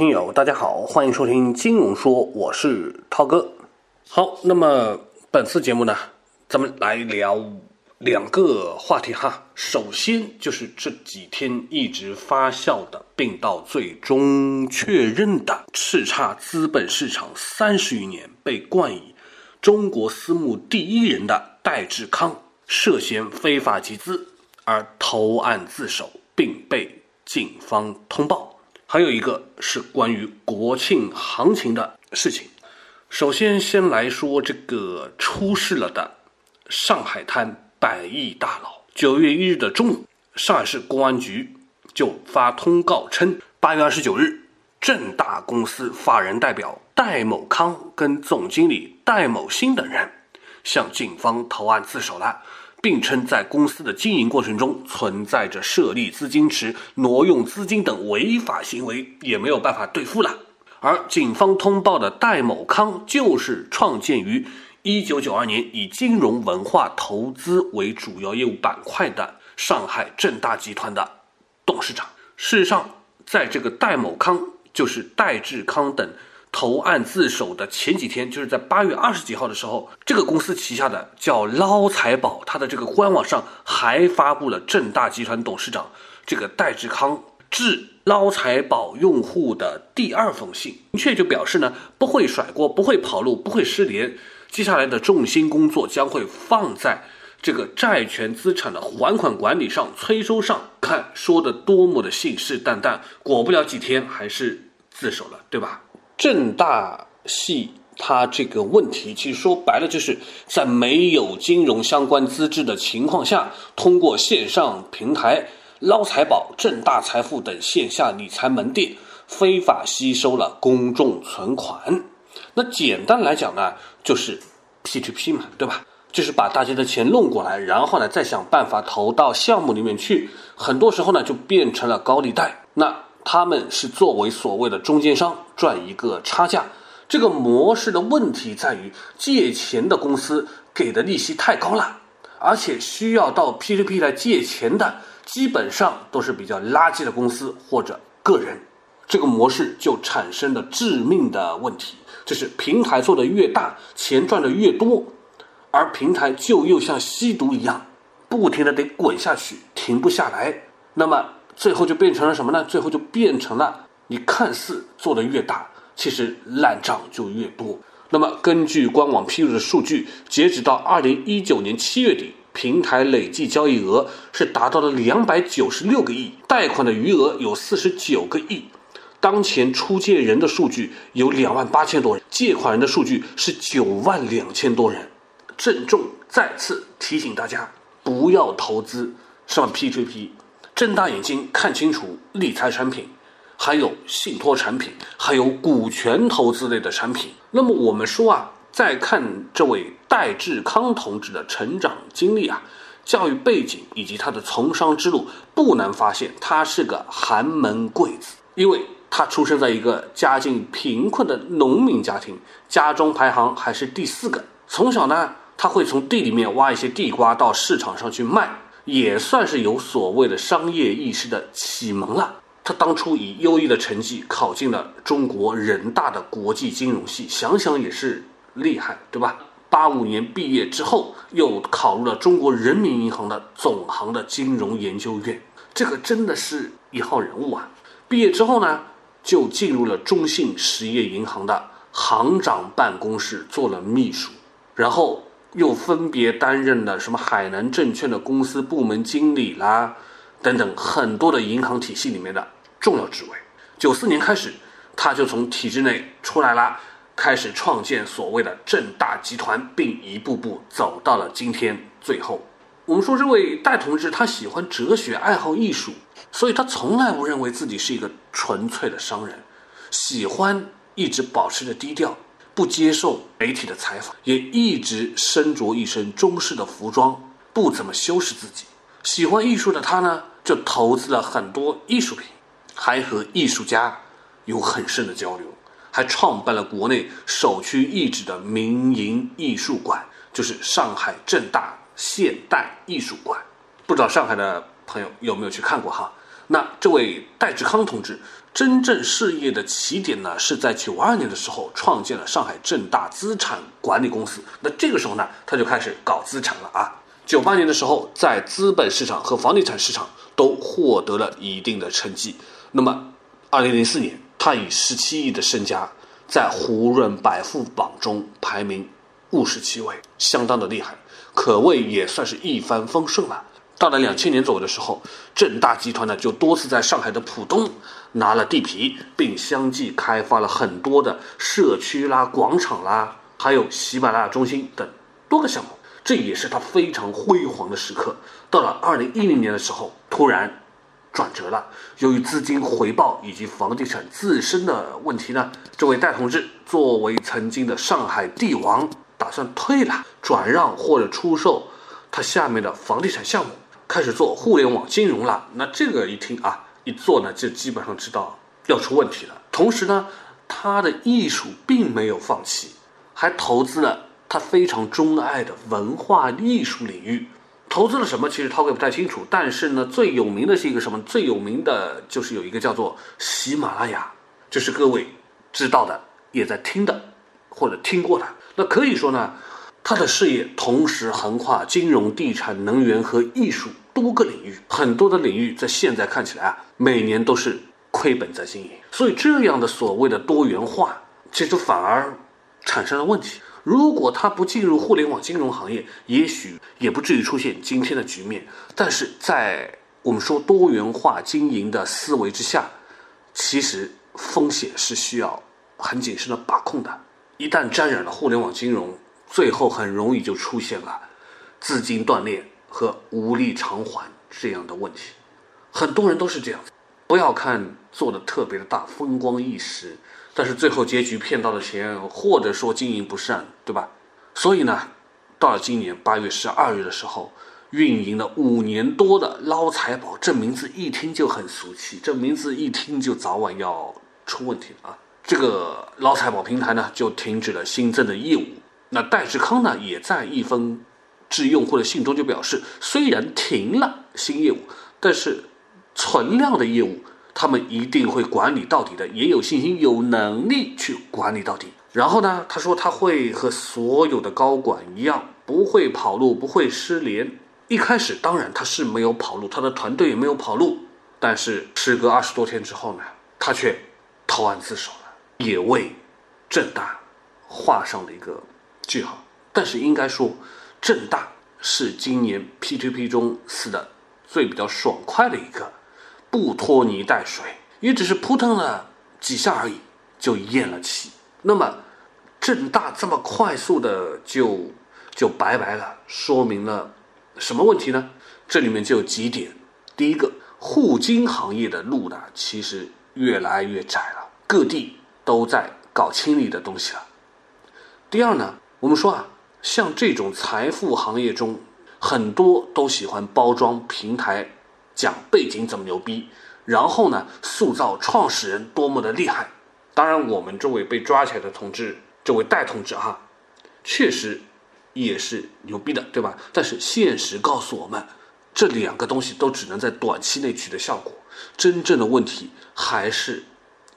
听友，大家好，欢迎收听《金融说》，我是涛哥。好，那么本次节目呢，咱们来聊两个话题哈。首先就是这几天一直发酵的，并到最终确认的叱咤资本市场三十余年、被冠以“中国私募第一人”的戴志康涉嫌非法集资而投案自首，并被警方通报。还有一个是关于国庆行情的事情。首先，先来说这个出事了的上海滩百亿大佬。九月一日的中午，上海市公安局就发通告称，八月二十九日，正大公司法人代表戴某康跟总经理戴某新等人向警方投案自首了。并称在公司的经营过程中存在着设立资金池、挪用资金等违法行为，也没有办法兑付了。而警方通报的戴某康就是创建于1992年，以金融文化投资为主要业务板块的上海正大集团的董事长。事实上，在这个戴某康就是戴志康等。投案自首的前几天，就是在八月二十几号的时候，这个公司旗下的叫捞财宝，它的这个官网上还发布了正大集团董事长这个戴志康致捞财宝用户的第二封信，明确就表示呢，不会甩锅，不会跑路，不会失联，接下来的重心工作将会放在这个债权资产的还款管理上、催收上。看说的多么的信誓旦旦，果不了几天还是自首了，对吧？正大系它这个问题，其实说白了就是在没有金融相关资质的情况下，通过线上平台捞财宝、正大财富等线下理财门店，非法吸收了公众存款。那简单来讲呢，就是 P2P 嘛，对吧？就是把大家的钱弄过来，然后呢再想办法投到项目里面去。很多时候呢就变成了高利贷。那他们是作为所谓的中间商赚一个差价，这个模式的问题在于借钱的公司给的利息太高了，而且需要到 P2P 来借钱的基本上都是比较垃圾的公司或者个人，这个模式就产生了致命的问题，就是平台做的越大，钱赚的越多，而平台就又像吸毒一样，不停的得滚下去，停不下来，那么。最后就变成了什么呢？最后就变成了你看似做的越大，其实烂账就越多。那么根据官网披露的数据，截止到二零一九年七月底，平台累计交易额是达到了两百九十六个亿，贷款的余额有四十九个亿。当前出借人的数据有两万八千多人，借款人的数据是九万两千多人。郑重再次提醒大家，不要投资上 P2P。睁大眼睛看清楚理财产品，还有信托产品，还有股权投资类的产品。那么我们说啊，再看这位戴志康同志的成长经历啊，教育背景以及他的从商之路，不难发现他是个寒门贵子，因为他出生在一个家境贫困的农民家庭，家中排行还是第四个。从小呢，他会从地里面挖一些地瓜到市场上去卖。也算是有所谓的商业意识的启蒙了。他当初以优异的成绩考进了中国人大的国际金融系，想想也是厉害，对吧？八五年毕业之后，又考入了中国人民银行的总行的金融研究院，这个真的是一号人物啊！毕业之后呢，就进入了中信实业银行的行长办公室做了秘书，然后。又分别担任了什么海南证券的公司部门经理啦，等等很多的银行体系里面的重要职位。九四年开始，他就从体制内出来了，开始创建所谓的正大集团，并一步步走到了今天。最后，我们说这位戴同志，他喜欢哲学，爱好艺术，所以他从来不认为自己是一个纯粹的商人，喜欢一直保持着低调。不接受媒体的采访，也一直身着一身中式的服装，不怎么修饰自己。喜欢艺术的他呢，就投资了很多艺术品，还和艺术家有很深的交流，还创办了国内首屈一指的民营艺术馆，就是上海正大现代艺术馆。不知道上海的朋友有没有去看过哈？那这位戴志康同志真正事业的起点呢，是在九二年的时候创建了上海正大资产管理公司。那这个时候呢，他就开始搞资产了啊。九八年的时候，在资本市场和房地产市场都获得了一定的成绩。那么，二零零四年，他以十七亿的身家，在胡润百富榜中排名五十七位，相当的厉害，可谓也算是一帆风顺了。到了两千年左右的时候，正大集团呢就多次在上海的浦东拿了地皮，并相继开发了很多的社区啦、广场啦，还有喜马拉雅中心等多个项目。这也是他非常辉煌的时刻。到了二零一零年的时候，突然转折了。由于资金回报以及房地产自身的问题呢，这位戴同志作为曾经的上海帝王，打算退了，转让或者出售他下面的房地产项目。开始做互联网金融了，那这个一听啊，一做呢就基本上知道要出问题了。同时呢，他的艺术并没有放弃，还投资了他非常钟爱的文化艺术领域。投资了什么？其实涛哥不太清楚。但是呢，最有名的是一个什么？最有名的就是有一个叫做喜马拉雅，这是各位知道的，也在听的，或者听过的。那可以说呢，他的事业同时横跨金融、地产、能源和艺术。多个领域，很多的领域在现在看起来啊，每年都是亏本在经营。所以这样的所谓的多元化，其实反而产生了问题。如果他不进入互联网金融行业，也许也不至于出现今天的局面。但是在我们说多元化经营的思维之下，其实风险是需要很谨慎的把控的。一旦沾染了互联网金融，最后很容易就出现了资金断裂。和无力偿还这样的问题，很多人都是这样。不要看做的特别的大，风光一时，但是最后结局骗到的钱，或者说经营不善，对吧？所以呢，到了今年八月十二日的时候，运营了五年多的捞财宝，这名字一听就很俗气，这名字一听就早晚要出问题啊！这个捞财宝平台呢，就停止了新增的业务。那戴志康呢，也在一封。致用户的信中就表示，虽然停了新业务，但是存量的业务他们一定会管理到底的，也有信心、有能力去管理到底。然后呢，他说他会和所有的高管一样，不会跑路，不会失联。一开始当然他是没有跑路，他的团队也没有跑路，但是时隔二十多天之后呢，他却投案自首了，也为正大画上了一个句号。但是应该说。正大是今年 P2P 中死的最比较爽快的一个，不拖泥带水，也只是扑腾了几下而已就咽了气。那么正大这么快速的就就拜拜了，说明了什么问题呢？这里面就有几点：第一个，互金行业的路呢其实越来越窄了，各地都在搞清理的东西了。第二呢，我们说啊。像这种财富行业中，很多都喜欢包装平台，讲背景怎么牛逼，然后呢，塑造创始人多么的厉害。当然，我们这位被抓起来的同志，这位戴同志哈，确实也是牛逼的，对吧？但是现实告诉我们，这两个东西都只能在短期内取得效果，真正的问题还是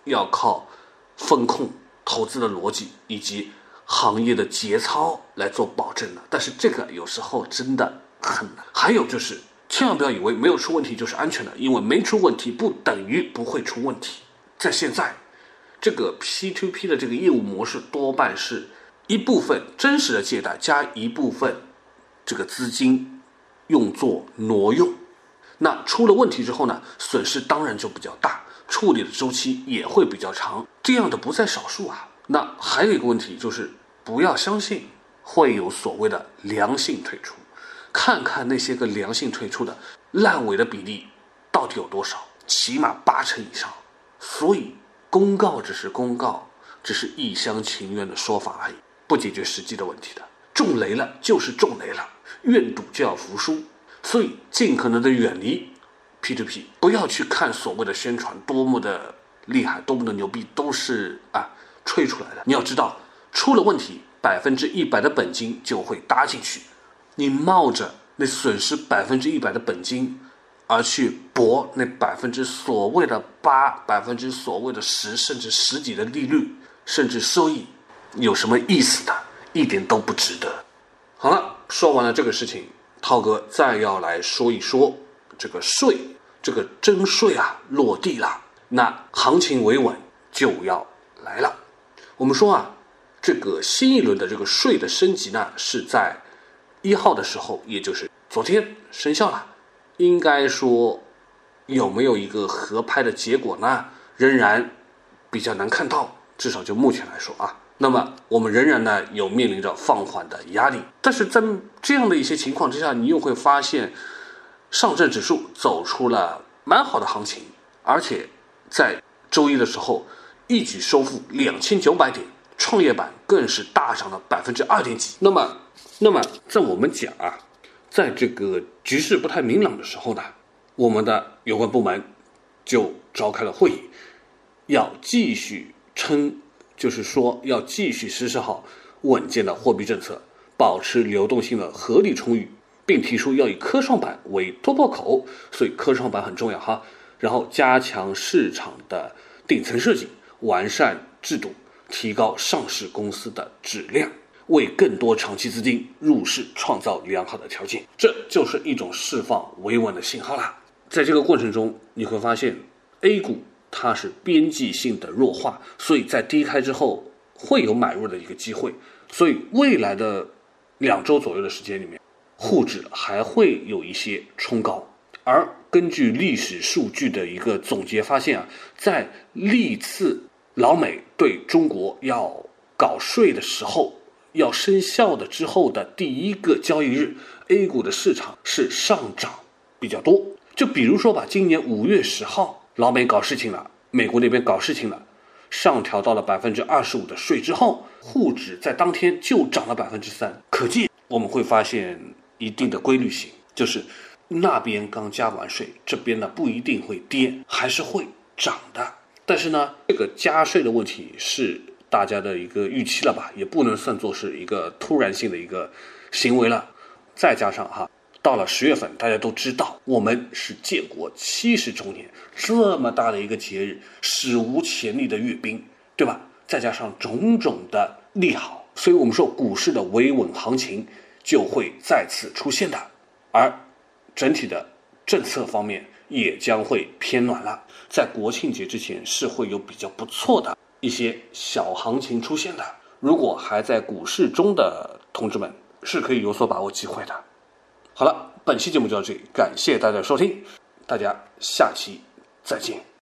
要靠风控、投资的逻辑以及。行业的节操来做保证的，但是这个有时候真的很难。还有就是，千万不要以为没有出问题就是安全的，因为没出问题不等于不会出问题。在现在，这个 P2P 的这个业务模式多半是一部分真实的借贷加一部分这个资金用作挪用。那出了问题之后呢，损失当然就比较大，处理的周期也会比较长，这样的不在少数啊。那还有一个问题就是。不要相信会有所谓的良性退出，看看那些个良性退出的烂尾的比例到底有多少，起码八成以上。所以公告只是公告，只是一厢情愿的说法而已，不解决实际的问题的。中雷了就是中雷了，愿赌就要服输。所以尽可能的远离 P2P，不要去看所谓的宣传多么的厉害，多么的牛逼，都是啊吹出来的。你要知道。出了问题，百分之一百的本金就会搭进去，你冒着那损失百分之一百的本金，而去搏那百分之所谓的八、百分之所谓的十，甚至十几的利率，甚至收益，有什么意思的？一点都不值得。好了，说完了这个事情，涛哥再要来说一说这个税，这个征税啊落地了，那行情维稳就要来了。我们说啊，这个新一轮的这个税的升级呢，是在一号的时候，也就是昨天生效了。应该说，有没有一个合拍的结果呢？仍然比较难看到，至少就目前来说啊。那么我们仍然呢有面临着放缓的压力，但是在这样的一些情况之下，你又会发现，上证指数走出了蛮好的行情，而且在周一的时候一举收复两千九百点，创业板更是大涨了百分之二点几。那么，那么在我们讲啊。在这个局势不太明朗的时候呢，我们的有关部门就召开了会议，要继续撑，就是说要继续实施好稳健的货币政策，保持流动性的合理充裕，并提出要以科创板为突破口，所以科创板很重要哈。然后加强市场的顶层设计，完善制度，提高上市公司的质量。为更多长期资金入市创造良好的条件，这就是一种释放维稳的信号啦。在这个过程中，你会发现 A 股它是边际性的弱化，所以在低开之后会有买入的一个机会。所以未来的两周左右的时间里面，沪指还会有一些冲高。而根据历史数据的一个总结发现啊，在历次老美对中国要搞税的时候。要生效的之后的第一个交易日，A 股的市场是上涨比较多。就比如说吧，今年五月十号，老美搞事情了，美国那边搞事情了，上调到了百分之二十五的税之后，沪指在当天就涨了百分之三。可见我们会发现一定的规律性，就是那边刚加完税，这边呢不一定会跌，还是会涨的。但是呢，这个加税的问题是。大家的一个预期了吧，也不能算作是一个突然性的一个行为了。再加上哈，到了十月份，大家都知道我们是建国七十周年，这么大的一个节日，史无前例的阅兵，对吧？再加上种种的利好，所以我们说股市的维稳行情就会再次出现的，而整体的政策方面也将会偏暖了。在国庆节之前是会有比较不错的。一些小行情出现的，如果还在股市中的同志们是可以有所把握机会的。好了，本期节目就到这里，感谢大家收听，大家下期再见。